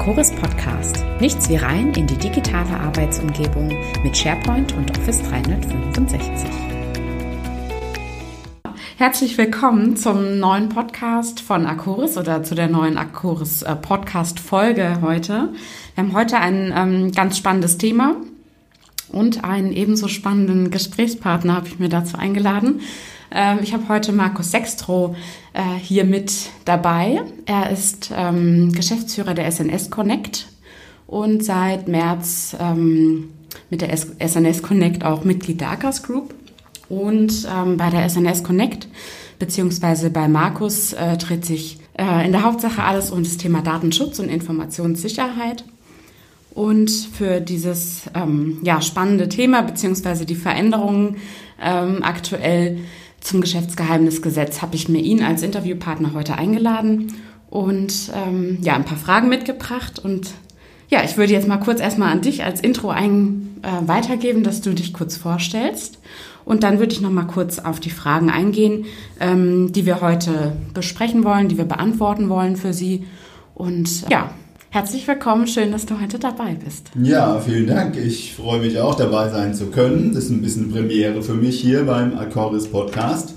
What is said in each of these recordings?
Acoris Podcast. Nichts wie rein in die digitale Arbeitsumgebung mit SharePoint und Office 365. Herzlich willkommen zum neuen Podcast von Acoris oder zu der neuen Acoris äh, Podcast Folge heute. Wir haben heute ein ähm, ganz spannendes Thema und einen ebenso spannenden Gesprächspartner habe ich mir dazu eingeladen. Ähm, ich habe heute Markus Sextro äh, hier mit dabei. Er ist ähm, Geschäftsführer der SNS Connect und seit März ähm, mit der SNS Connect auch Mitglied der Akas Group. Und bei der SNS Connect beziehungsweise bei Markus äh, dreht sich äh, in der Hauptsache alles um das Thema Datenschutz und Informationssicherheit. Und für dieses ähm, ja, spannende Thema beziehungsweise die Veränderungen ähm, aktuell zum Geschäftsgeheimnisgesetz habe ich mir ihn als Interviewpartner heute eingeladen und ähm, ja, ein paar Fragen mitgebracht. Und ja, ich würde jetzt mal kurz erstmal an dich als Intro ein, äh, weitergeben, dass du dich kurz vorstellst. Und dann würde ich noch mal kurz auf die Fragen eingehen, ähm, die wir heute besprechen wollen, die wir beantworten wollen für Sie. Und ja, Herzlich willkommen, schön, dass du heute dabei bist. Ja, vielen Dank. Ich freue mich auch dabei sein zu können. Das ist ein bisschen Premiere für mich hier beim Accoris Podcast.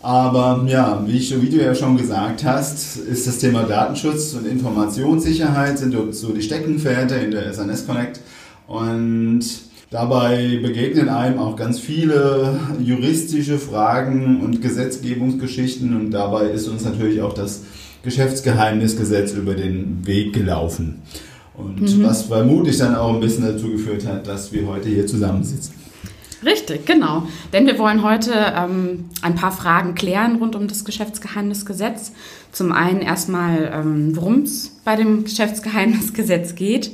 Aber ja, wie, ich, wie du ja schon gesagt hast, ist das Thema Datenschutz und Informationssicherheit sind so die Steckenpferde in der SNS Connect. Und dabei begegnen einem auch ganz viele juristische Fragen und Gesetzgebungsgeschichten. Und dabei ist uns natürlich auch das Geschäftsgeheimnisgesetz über den Weg gelaufen. Und mhm. was vermutlich dann auch ein bisschen dazu geführt hat, dass wir heute hier zusammensitzen. Richtig, genau. Denn wir wollen heute ähm, ein paar Fragen klären rund um das Geschäftsgeheimnisgesetz. Zum einen erstmal, ähm, worum es bei dem Geschäftsgeheimnisgesetz geht.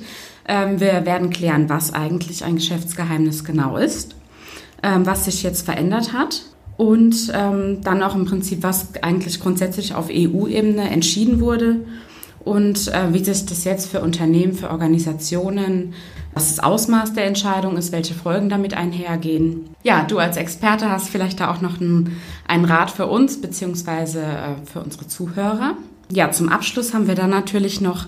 Ähm, wir werden klären, was eigentlich ein Geschäftsgeheimnis genau ist, ähm, was sich jetzt verändert hat und ähm, dann auch im Prinzip, was eigentlich grundsätzlich auf EU-Ebene entschieden wurde und äh, wie sich das jetzt für Unternehmen, für Organisationen, was das Ausmaß der Entscheidung ist, welche Folgen damit einhergehen. Ja, du als Experte hast vielleicht da auch noch einen, einen Rat für uns beziehungsweise äh, für unsere Zuhörer. Ja, zum Abschluss haben wir dann natürlich noch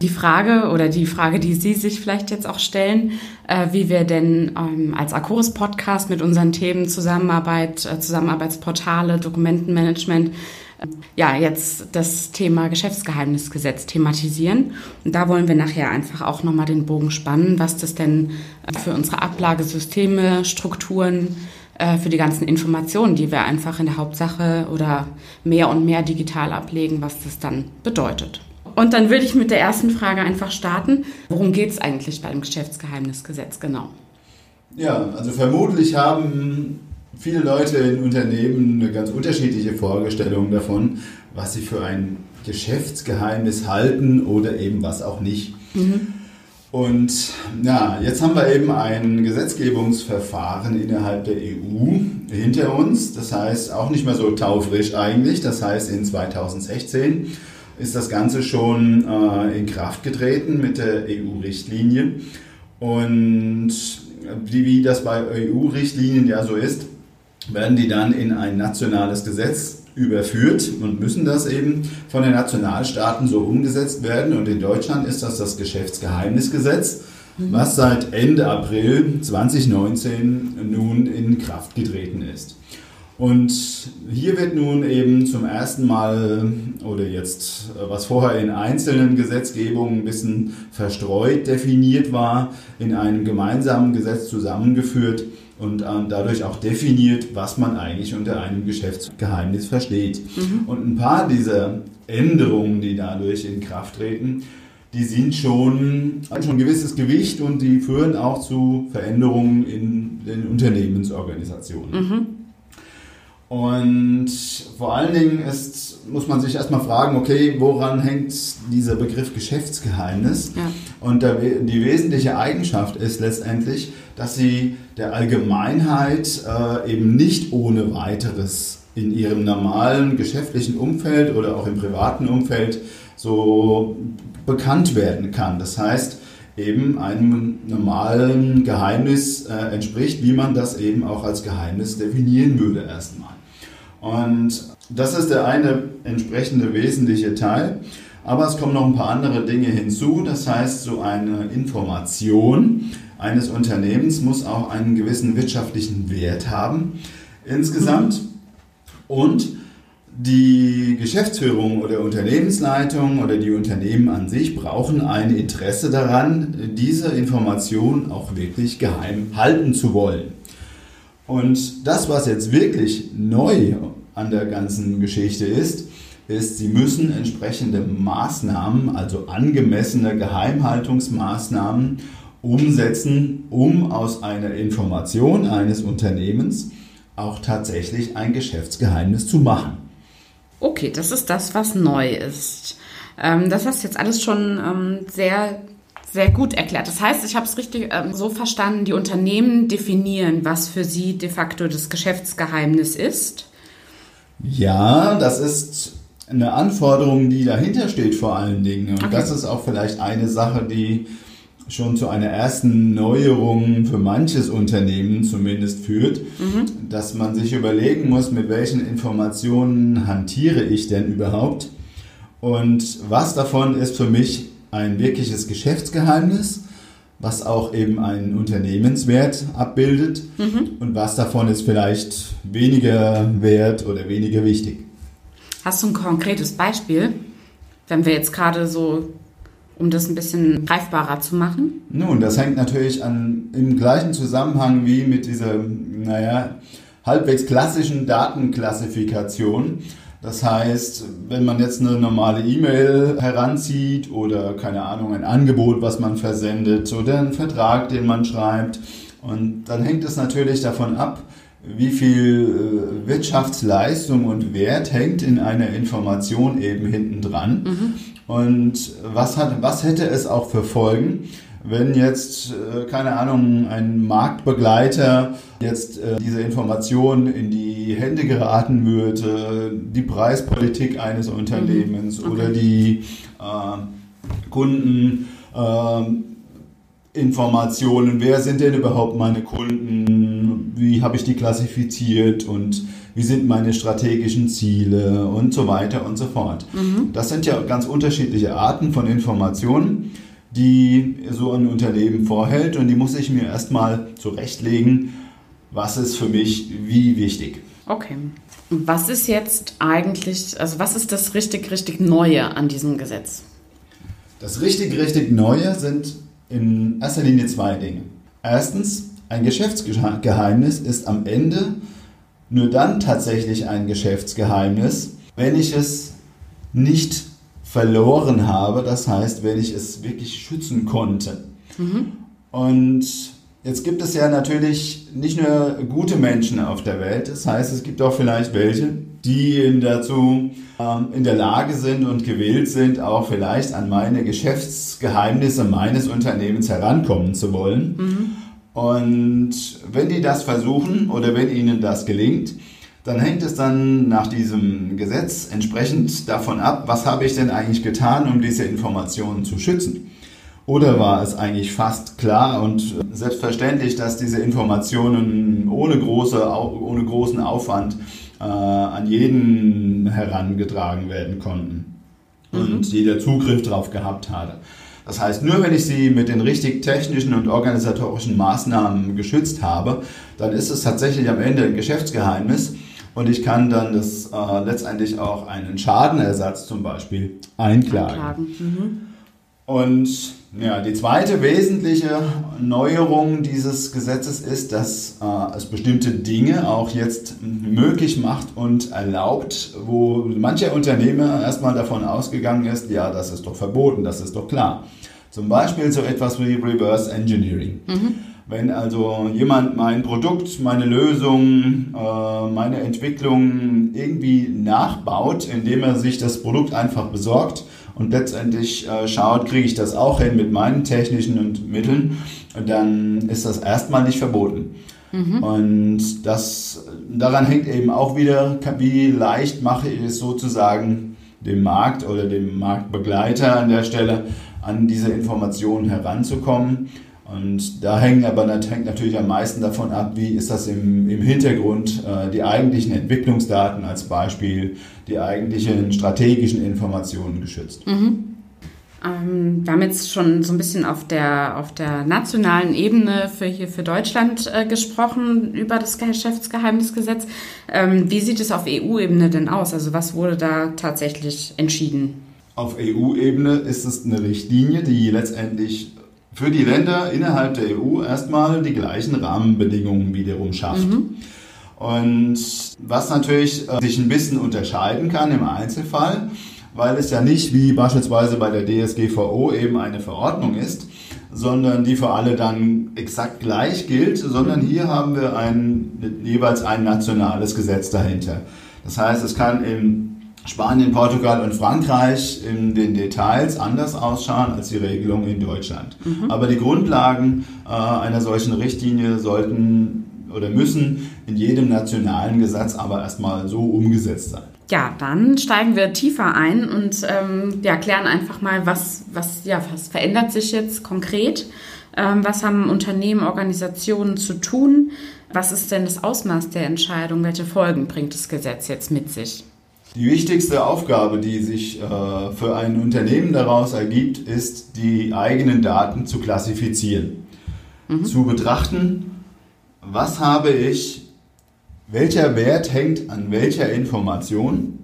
die Frage oder die Frage, die Sie sich vielleicht jetzt auch stellen, äh, wie wir denn ähm, als Acoris Podcast mit unseren Themen Zusammenarbeit, äh, Zusammenarbeitsportale, Dokumentenmanagement, äh, ja, jetzt das Thema Geschäftsgeheimnisgesetz thematisieren. Und da wollen wir nachher einfach auch nochmal den Bogen spannen, was das denn äh, für unsere Ablagesysteme, Strukturen, für die ganzen Informationen, die wir einfach in der Hauptsache oder mehr und mehr digital ablegen, was das dann bedeutet. Und dann würde ich mit der ersten Frage einfach starten. Worum geht es eigentlich beim Geschäftsgeheimnisgesetz genau? Ja, also vermutlich haben viele Leute in Unternehmen eine ganz unterschiedliche Vorstellung davon, was sie für ein Geschäftsgeheimnis halten oder eben was auch nicht. Mhm. Und ja, jetzt haben wir eben ein Gesetzgebungsverfahren innerhalb der EU hinter uns. Das heißt, auch nicht mehr so taufrisch eigentlich. Das heißt, in 2016 ist das Ganze schon äh, in Kraft getreten mit der EU-Richtlinie. Und wie das bei EU-Richtlinien ja so ist, werden die dann in ein nationales Gesetz überführt und müssen das eben von den Nationalstaaten so umgesetzt werden. Und in Deutschland ist das das Geschäftsgeheimnisgesetz, mhm. was seit Ende April 2019 nun in Kraft getreten ist. Und hier wird nun eben zum ersten Mal oder jetzt, was vorher in einzelnen Gesetzgebungen ein bisschen verstreut definiert war, in einem gemeinsamen Gesetz zusammengeführt und ähm, dadurch auch definiert, was man eigentlich unter einem Geschäftsgeheimnis versteht. Mhm. Und ein paar dieser Änderungen, die dadurch in Kraft treten, die sind schon, haben schon ein gewisses Gewicht und die führen auch zu Veränderungen in den Unternehmensorganisationen. Mhm. Und vor allen Dingen ist, muss man sich erstmal fragen, okay, woran hängt dieser Begriff Geschäftsgeheimnis? Ja. Und der, die wesentliche Eigenschaft ist letztendlich, dass sie der Allgemeinheit äh, eben nicht ohne weiteres in ihrem normalen geschäftlichen Umfeld oder auch im privaten Umfeld so bekannt werden kann. Das heißt, eben einem normalen Geheimnis äh, entspricht, wie man das eben auch als Geheimnis definieren würde erstmal. Und das ist der eine entsprechende wesentliche Teil. Aber es kommen noch ein paar andere Dinge hinzu. Das heißt, so eine Information eines Unternehmens muss auch einen gewissen wirtschaftlichen Wert haben insgesamt. Und die Geschäftsführung oder Unternehmensleitung oder die Unternehmen an sich brauchen ein Interesse daran, diese Information auch wirklich geheim halten zu wollen. Und das, was jetzt wirklich neu an der ganzen Geschichte ist, ist, sie müssen entsprechende Maßnahmen, also angemessene Geheimhaltungsmaßnahmen umsetzen, um aus einer Information eines Unternehmens auch tatsächlich ein Geschäftsgeheimnis zu machen. Okay, das ist das, was neu ist. Ähm, das hast jetzt alles schon ähm, sehr, sehr gut erklärt. Das heißt, ich habe es richtig ähm, so verstanden, die Unternehmen definieren, was für sie de facto das Geschäftsgeheimnis ist. Ja, das ist eine Anforderung, die dahinter steht vor allen Dingen. Und okay. das ist auch vielleicht eine Sache, die schon zu einer ersten Neuerung für manches Unternehmen zumindest führt, mhm. dass man sich überlegen muss, mit welchen Informationen hantiere ich denn überhaupt und was davon ist für mich ein wirkliches Geschäftsgeheimnis, was auch eben einen Unternehmenswert abbildet mhm. und was davon ist vielleicht weniger wert oder weniger wichtig. Hast du ein konkretes Beispiel, wenn wir jetzt gerade so um das ein bisschen greifbarer zu machen? Nun, das hängt natürlich an, im gleichen Zusammenhang wie mit dieser, naja, halbwegs klassischen Datenklassifikation. Das heißt, wenn man jetzt eine normale E-Mail heranzieht oder keine Ahnung, ein Angebot, was man versendet oder einen Vertrag, den man schreibt, und dann hängt es natürlich davon ab, wie viel äh, Wirtschaftsleistung und Wert hängt in einer Information eben hinten dran. Mhm. Und was, hat, was hätte es auch für Folgen, wenn jetzt, äh, keine Ahnung, ein Marktbegleiter jetzt äh, diese Information in die Hände geraten würde, die Preispolitik eines Unternehmens mhm. okay. oder die äh, Kunden. Äh, Informationen, wer sind denn überhaupt meine Kunden, wie habe ich die klassifiziert und wie sind meine strategischen Ziele und so weiter und so fort. Mhm. Das sind ja ganz unterschiedliche Arten von Informationen, die so ein Unternehmen vorhält und die muss ich mir erstmal zurechtlegen, was ist für mich wie wichtig. Okay. Was ist jetzt eigentlich, also was ist das richtig, richtig Neue an diesem Gesetz? Das richtig, richtig Neue sind in erster Linie zwei Dinge. Erstens, ein Geschäftsgeheimnis ist am Ende nur dann tatsächlich ein Geschäftsgeheimnis, wenn ich es nicht verloren habe, das heißt, wenn ich es wirklich schützen konnte. Mhm. Und jetzt gibt es ja natürlich nicht nur gute Menschen auf der Welt, das heißt, es gibt auch vielleicht welche, die dazu ähm, in der Lage sind und gewillt sind, auch vielleicht an meine Geschäftsgeheimnisse meines Unternehmens herankommen zu wollen. Mhm. Und wenn die das versuchen oder wenn ihnen das gelingt, dann hängt es dann nach diesem Gesetz entsprechend davon ab, was habe ich denn eigentlich getan, um diese Informationen zu schützen. Oder war es eigentlich fast klar und selbstverständlich, dass diese Informationen ohne, große, ohne großen Aufwand äh, an jeden herangetragen werden konnten und mhm. jeder Zugriff darauf gehabt hatte. Das heißt, nur wenn ich sie mit den richtig technischen und organisatorischen Maßnahmen geschützt habe, dann ist es tatsächlich am Ende ein Geschäftsgeheimnis und ich kann dann das äh, letztendlich auch einen Schadenersatz zum Beispiel einklagen. einklagen. Mhm. Und ja, die zweite wesentliche Neuerung dieses Gesetzes ist, dass äh, es bestimmte Dinge auch jetzt möglich macht und erlaubt, wo mancher Unternehmer erstmal davon ausgegangen ist, ja, das ist doch verboten, das ist doch klar. Zum Beispiel so etwas wie Reverse Engineering. Mhm. Wenn also jemand mein Produkt, meine Lösung, äh, meine Entwicklung irgendwie nachbaut, indem er sich das Produkt einfach besorgt, und letztendlich äh, schaut, kriege ich das auch hin mit meinen technischen und Mitteln, dann ist das erstmal nicht verboten. Mhm. Und das, daran hängt eben auch wieder, wie leicht mache ich es sozusagen dem Markt oder dem Marktbegleiter an der Stelle, an diese Informationen heranzukommen. Und da hängen aber hängt natürlich am meisten davon ab, wie ist das im, im Hintergrund, äh, die eigentlichen Entwicklungsdaten als Beispiel, die eigentlichen strategischen Informationen geschützt. Mhm. Ähm, wir haben jetzt schon so ein bisschen auf der, auf der nationalen Ebene für hier für Deutschland äh, gesprochen über das Geschäftsgeheimnisgesetz. Ähm, wie sieht es auf EU-Ebene denn aus? Also was wurde da tatsächlich entschieden? Auf EU-Ebene ist es eine Richtlinie, die letztendlich für die Länder innerhalb der EU erstmal die gleichen Rahmenbedingungen wiederum schafft. Mhm. Und was natürlich äh, sich ein bisschen unterscheiden kann im Einzelfall, weil es ja nicht wie beispielsweise bei der DSGVO eben eine Verordnung ist, sondern die für alle dann exakt gleich gilt, sondern hier haben wir ein, jeweils ein nationales Gesetz dahinter. Das heißt, es kann in Spanien, Portugal und Frankreich in den Details anders ausschauen als die Regelung in Deutschland. Mhm. Aber die Grundlagen äh, einer solchen Richtlinie sollten oder müssen in jedem nationalen Gesetz aber erstmal so umgesetzt sein. Ja, dann steigen wir tiefer ein und ähm, ja, klären einfach mal, was, was, ja, was verändert sich jetzt konkret? Ähm, was haben Unternehmen, Organisationen zu tun? Was ist denn das Ausmaß der Entscheidung? Welche Folgen bringt das Gesetz jetzt mit sich? Die wichtigste Aufgabe, die sich äh, für ein Unternehmen daraus ergibt, ist, die eigenen Daten zu klassifizieren. Mhm. Zu betrachten, was habe ich welcher Wert hängt an welcher Information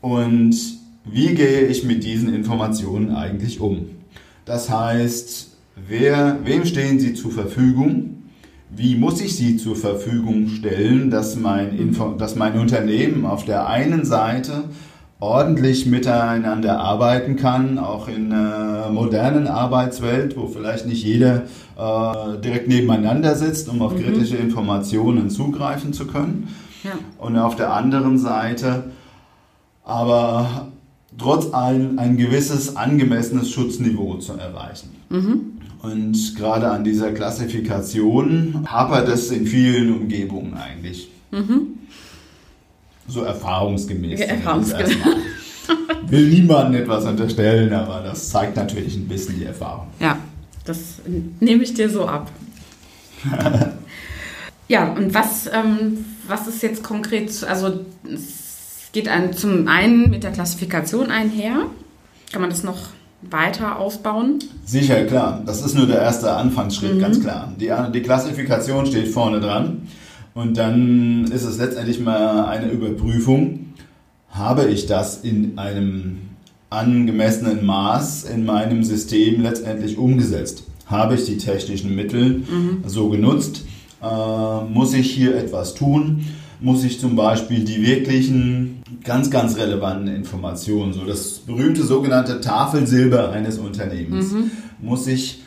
und wie gehe ich mit diesen Informationen eigentlich um. Das heißt, wer, wem stehen sie zur Verfügung? Wie muss ich sie zur Verfügung stellen, dass mein, Info, dass mein Unternehmen auf der einen Seite ordentlich miteinander arbeiten kann, auch in einer modernen Arbeitswelt, wo vielleicht nicht jeder äh, direkt nebeneinander sitzt, um auf mhm. kritische Informationen zugreifen zu können. Ja. Und auf der anderen Seite aber trotz allem ein gewisses angemessenes Schutzniveau zu erreichen. Mhm. Und gerade an dieser Klassifikation hapert es in vielen Umgebungen eigentlich. Mhm. So erfahrungsgemäß. Ja, erfahrungsgemäß. Will niemandem etwas unterstellen, aber das zeigt natürlich ein bisschen die Erfahrung. Ja, das nehme ich dir so ab. ja, und was, ähm, was ist jetzt konkret, also es geht ein, zum einen mit der Klassifikation einher. Kann man das noch weiter ausbauen? Sicher, klar. Das ist nur der erste Anfangsschritt, mhm. ganz klar. Die, die Klassifikation steht vorne dran. Und dann ist es letztendlich mal eine Überprüfung. Habe ich das in einem angemessenen Maß in meinem System letztendlich umgesetzt? Habe ich die technischen Mittel mhm. so genutzt? Äh, muss ich hier etwas tun? Muss ich zum Beispiel die wirklichen, ganz, ganz relevanten Informationen, so das berühmte sogenannte Tafelsilber eines Unternehmens, mhm. muss ich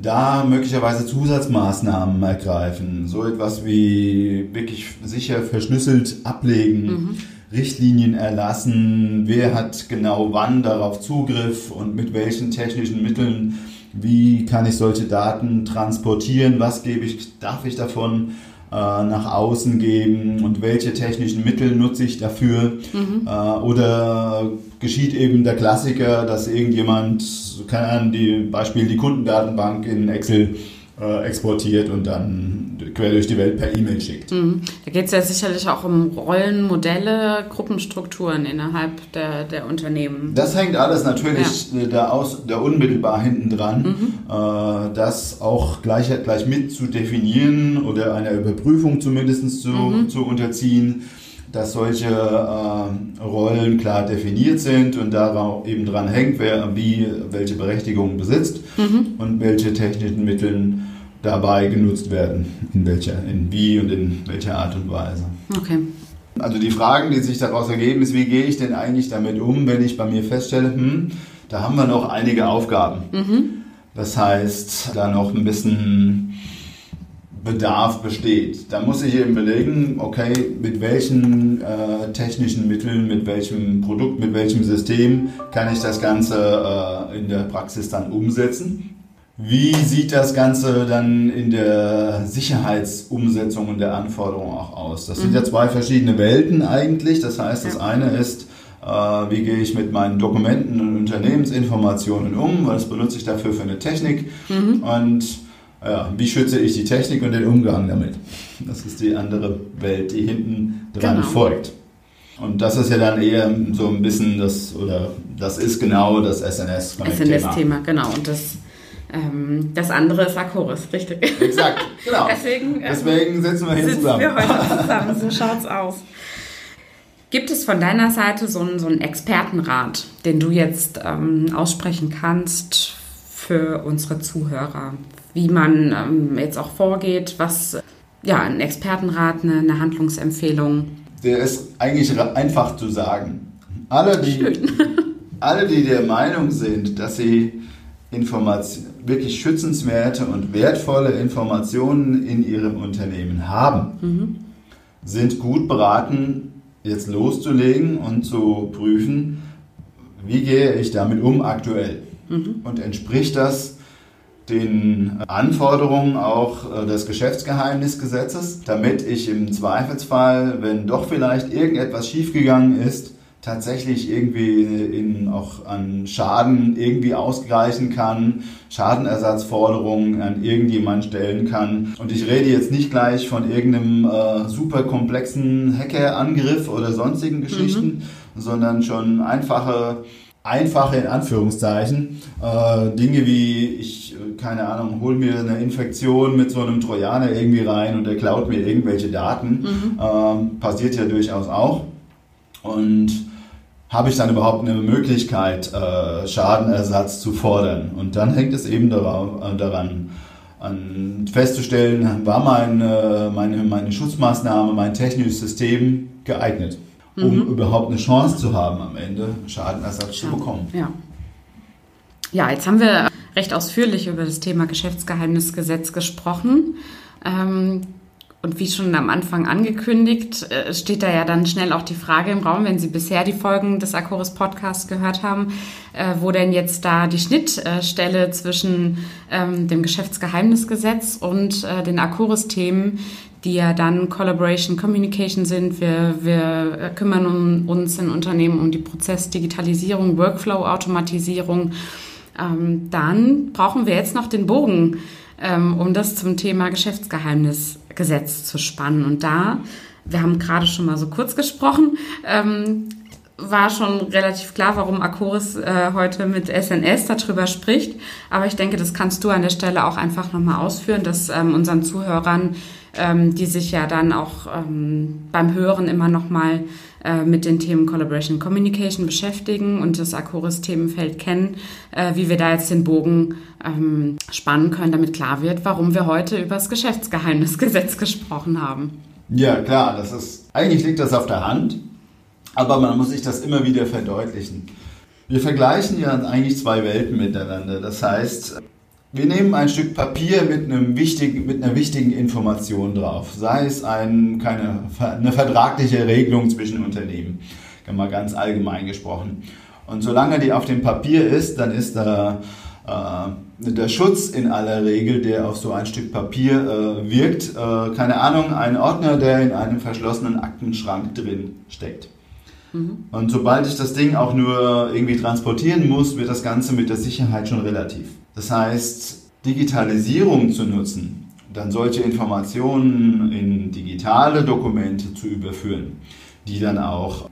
da möglicherweise Zusatzmaßnahmen ergreifen, so etwas wie wirklich sicher verschlüsselt ablegen, mhm. Richtlinien erlassen, wer hat genau wann darauf Zugriff und mit welchen technischen Mitteln, wie kann ich solche Daten transportieren, was gebe ich, darf ich davon nach außen geben und welche technischen Mittel nutze ich dafür. Mhm. Äh, oder geschieht eben der Klassiker, dass irgendjemand, keine Ahnung, die Beispiel die Kundendatenbank in Excel äh, exportiert und dann quer durch die Welt per E-Mail schickt. Mhm. Da geht es ja sicherlich auch um Rollenmodelle, Gruppenstrukturen innerhalb der, der Unternehmen. Das hängt alles natürlich ja. da, aus, da unmittelbar hinten dran, mhm. äh, das auch gleich, gleich mit zu definieren oder einer Überprüfung zumindest zu, mhm. zu unterziehen dass solche äh, Rollen klar definiert sind und daran eben dran hängt, wer wie welche Berechtigungen besitzt mhm. und welche technischen Mittel dabei genutzt werden, in welcher, in wie und in welcher Art und Weise. Okay. Also die Fragen, die sich daraus ergeben, ist, wie gehe ich denn eigentlich damit um, wenn ich bei mir feststelle, hm, da haben wir noch einige Aufgaben. Mhm. Das heißt, da noch ein bisschen Bedarf besteht. Da muss ich eben belegen, okay, mit welchen äh, technischen Mitteln, mit welchem Produkt, mit welchem System kann ich das Ganze äh, in der Praxis dann umsetzen. Wie sieht das Ganze dann in der Sicherheitsumsetzung und der Anforderung auch aus? Das mhm. sind ja zwei verschiedene Welten eigentlich. Das heißt, das eine ist, äh, wie gehe ich mit meinen Dokumenten und Unternehmensinformationen um? Was benutze ich dafür für eine Technik? Mhm. Und ja, wie schütze ich die Technik und den Umgang damit? Das ist die andere Welt, die hinten dran genau. folgt. Und das ist ja dann eher so ein bisschen das, oder das ist genau das SNS von SNS-Thema, genau. Und das, das andere ist Akoris, richtig. Exakt, genau. Deswegen, ähm, Deswegen sitzen wir hier sitzen zusammen. wir heute zusammen, so schaut's aus. Gibt es von deiner Seite so einen, so einen Expertenrat, den du jetzt ähm, aussprechen kannst für unsere Zuhörer? Wie man ähm, jetzt auch vorgeht, was, ja, ein Expertenrat, eine, eine Handlungsempfehlung? Der ist eigentlich einfach zu sagen. Alle, die, alle, die der Meinung sind, dass sie Information, wirklich schützenswerte und wertvolle Informationen in ihrem Unternehmen haben, mhm. sind gut beraten, jetzt loszulegen und zu prüfen, wie gehe ich damit um aktuell? Mhm. Und entspricht das den Anforderungen auch äh, des Geschäftsgeheimnisgesetzes, damit ich im Zweifelsfall, wenn doch vielleicht irgendetwas schiefgegangen ist, tatsächlich irgendwie in, auch an Schaden irgendwie ausgleichen kann, Schadenersatzforderungen an irgendjemand stellen kann. Und ich rede jetzt nicht gleich von irgendeinem äh, super komplexen Hackerangriff oder sonstigen mhm. Geschichten, mhm. sondern schon einfache einfache in Anführungszeichen äh, Dinge wie ich keine Ahnung hol mir eine Infektion mit so einem Trojaner irgendwie rein und der klaut mir irgendwelche Daten mhm. äh, passiert ja durchaus auch und habe ich dann überhaupt eine Möglichkeit, äh, Schadenersatz zu fordern? Und dann hängt es eben äh, daran, an festzustellen, war mein, äh, meine, meine Schutzmaßnahme, mein technisches System geeignet, um mhm. überhaupt eine Chance zu haben, am Ende Schadenersatz ja. zu bekommen. Ja. ja, jetzt haben wir recht ausführlich über das Thema Geschäftsgeheimnisgesetz gesprochen. Ähm, und wie schon am Anfang angekündigt, äh, steht da ja dann schnell auch die Frage im Raum, wenn Sie bisher die Folgen des Akoris Podcasts gehört haben, äh, wo denn jetzt da die Schnittstelle zwischen ähm, dem Geschäftsgeheimnisgesetz und äh, den Akoris-Themen, die ja dann Collaboration Communication sind. Wir, wir kümmern uns in Unternehmen um die Prozessdigitalisierung, Workflow-Automatisierung. Ähm, dann brauchen wir jetzt noch den Bogen ähm, um das zum Thema Geschäftsgeheimnisgesetz zu spannen. Und da, wir haben gerade schon mal so kurz gesprochen, ähm, war schon relativ klar, warum Akoris äh, heute mit SNS darüber spricht. Aber ich denke, das kannst du an der Stelle auch einfach nochmal ausführen, dass ähm, unseren Zuhörern, ähm, die sich ja dann auch ähm, beim Hören immer nochmal äh, mit den Themen Collaboration Communication beschäftigen und das Akoris-Themenfeld kennen, äh, wie wir da jetzt den Bogen ähm, spannen können, damit klar wird, warum wir heute über das Geschäftsgeheimnisgesetz gesprochen haben. Ja, klar, das ist, eigentlich liegt das auf der Hand, aber man muss sich das immer wieder verdeutlichen. Wir vergleichen ja eigentlich zwei Welten miteinander. Das heißt, wir nehmen ein Stück Papier mit, einem wichtigen, mit einer wichtigen Information drauf, sei es ein, keine, eine vertragliche Regelung zwischen Unternehmen, mal ganz allgemein gesprochen. Und solange die auf dem Papier ist, dann ist da äh, der Schutz in aller Regel, der auf so ein Stück Papier äh, wirkt, äh, keine Ahnung, ein Ordner, der in einem verschlossenen Aktenschrank drin steckt. Mhm. Und sobald ich das Ding auch nur irgendwie transportieren muss, wird das Ganze mit der Sicherheit schon relativ. Das heißt, Digitalisierung zu nutzen, dann solche Informationen in digitale Dokumente zu überführen, die dann auch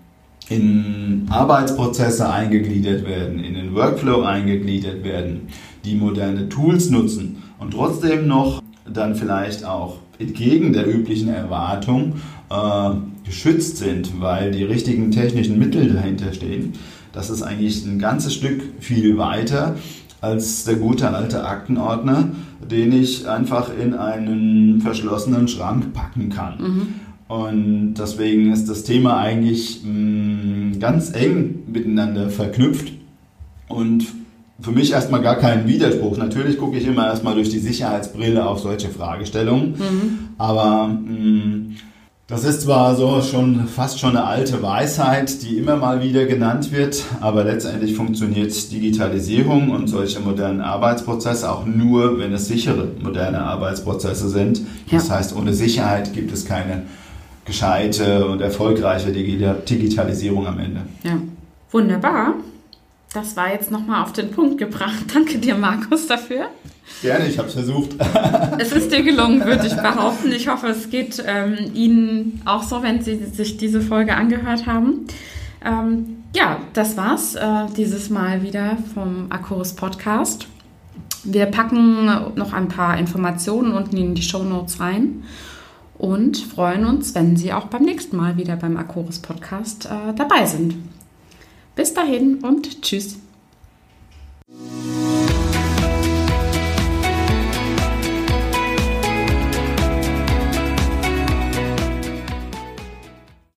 in Arbeitsprozesse eingegliedert werden, in den Workflow eingegliedert werden, die moderne Tools nutzen und trotzdem noch dann vielleicht auch entgegen der üblichen Erwartung äh, geschützt sind, weil die richtigen technischen Mittel dahinter stehen. Das ist eigentlich ein ganzes Stück viel weiter als der gute alte Aktenordner, den ich einfach in einen verschlossenen Schrank packen kann. Mhm. Und deswegen ist das Thema eigentlich mh, mm, ganz eng miteinander verknüpft und für mich erstmal gar kein Widerspruch. Natürlich gucke ich immer erstmal durch die Sicherheitsbrille auf solche Fragestellungen, mhm. aber mh, mm, das ist zwar so schon fast schon eine alte Weisheit, die immer mal wieder genannt wird, aber letztendlich funktioniert Digitalisierung und solche modernen Arbeitsprozesse auch nur, wenn es sichere moderne Arbeitsprozesse sind. Das ja. heißt, ohne Sicherheit gibt es keine gescheite und erfolgreiche Digitalisierung am Ende. Ja, wunderbar. das war jetzt nochmal auf den Punkt gebracht. Danke dir, Markus, dafür. Gerne, ich habe es versucht. es ist dir gelungen, würde ich behaupten. Ich hoffe, es geht ähm, Ihnen auch so, wenn Sie sich diese Folge angehört haben. Ähm, ja, das war's äh, dieses Mal wieder vom Akkuris Podcast. Wir packen noch ein paar Informationen unten in die Show Notes rein und freuen uns, wenn Sie auch beim nächsten Mal wieder beim Akkuris Podcast äh, dabei sind. Bis dahin und tschüss.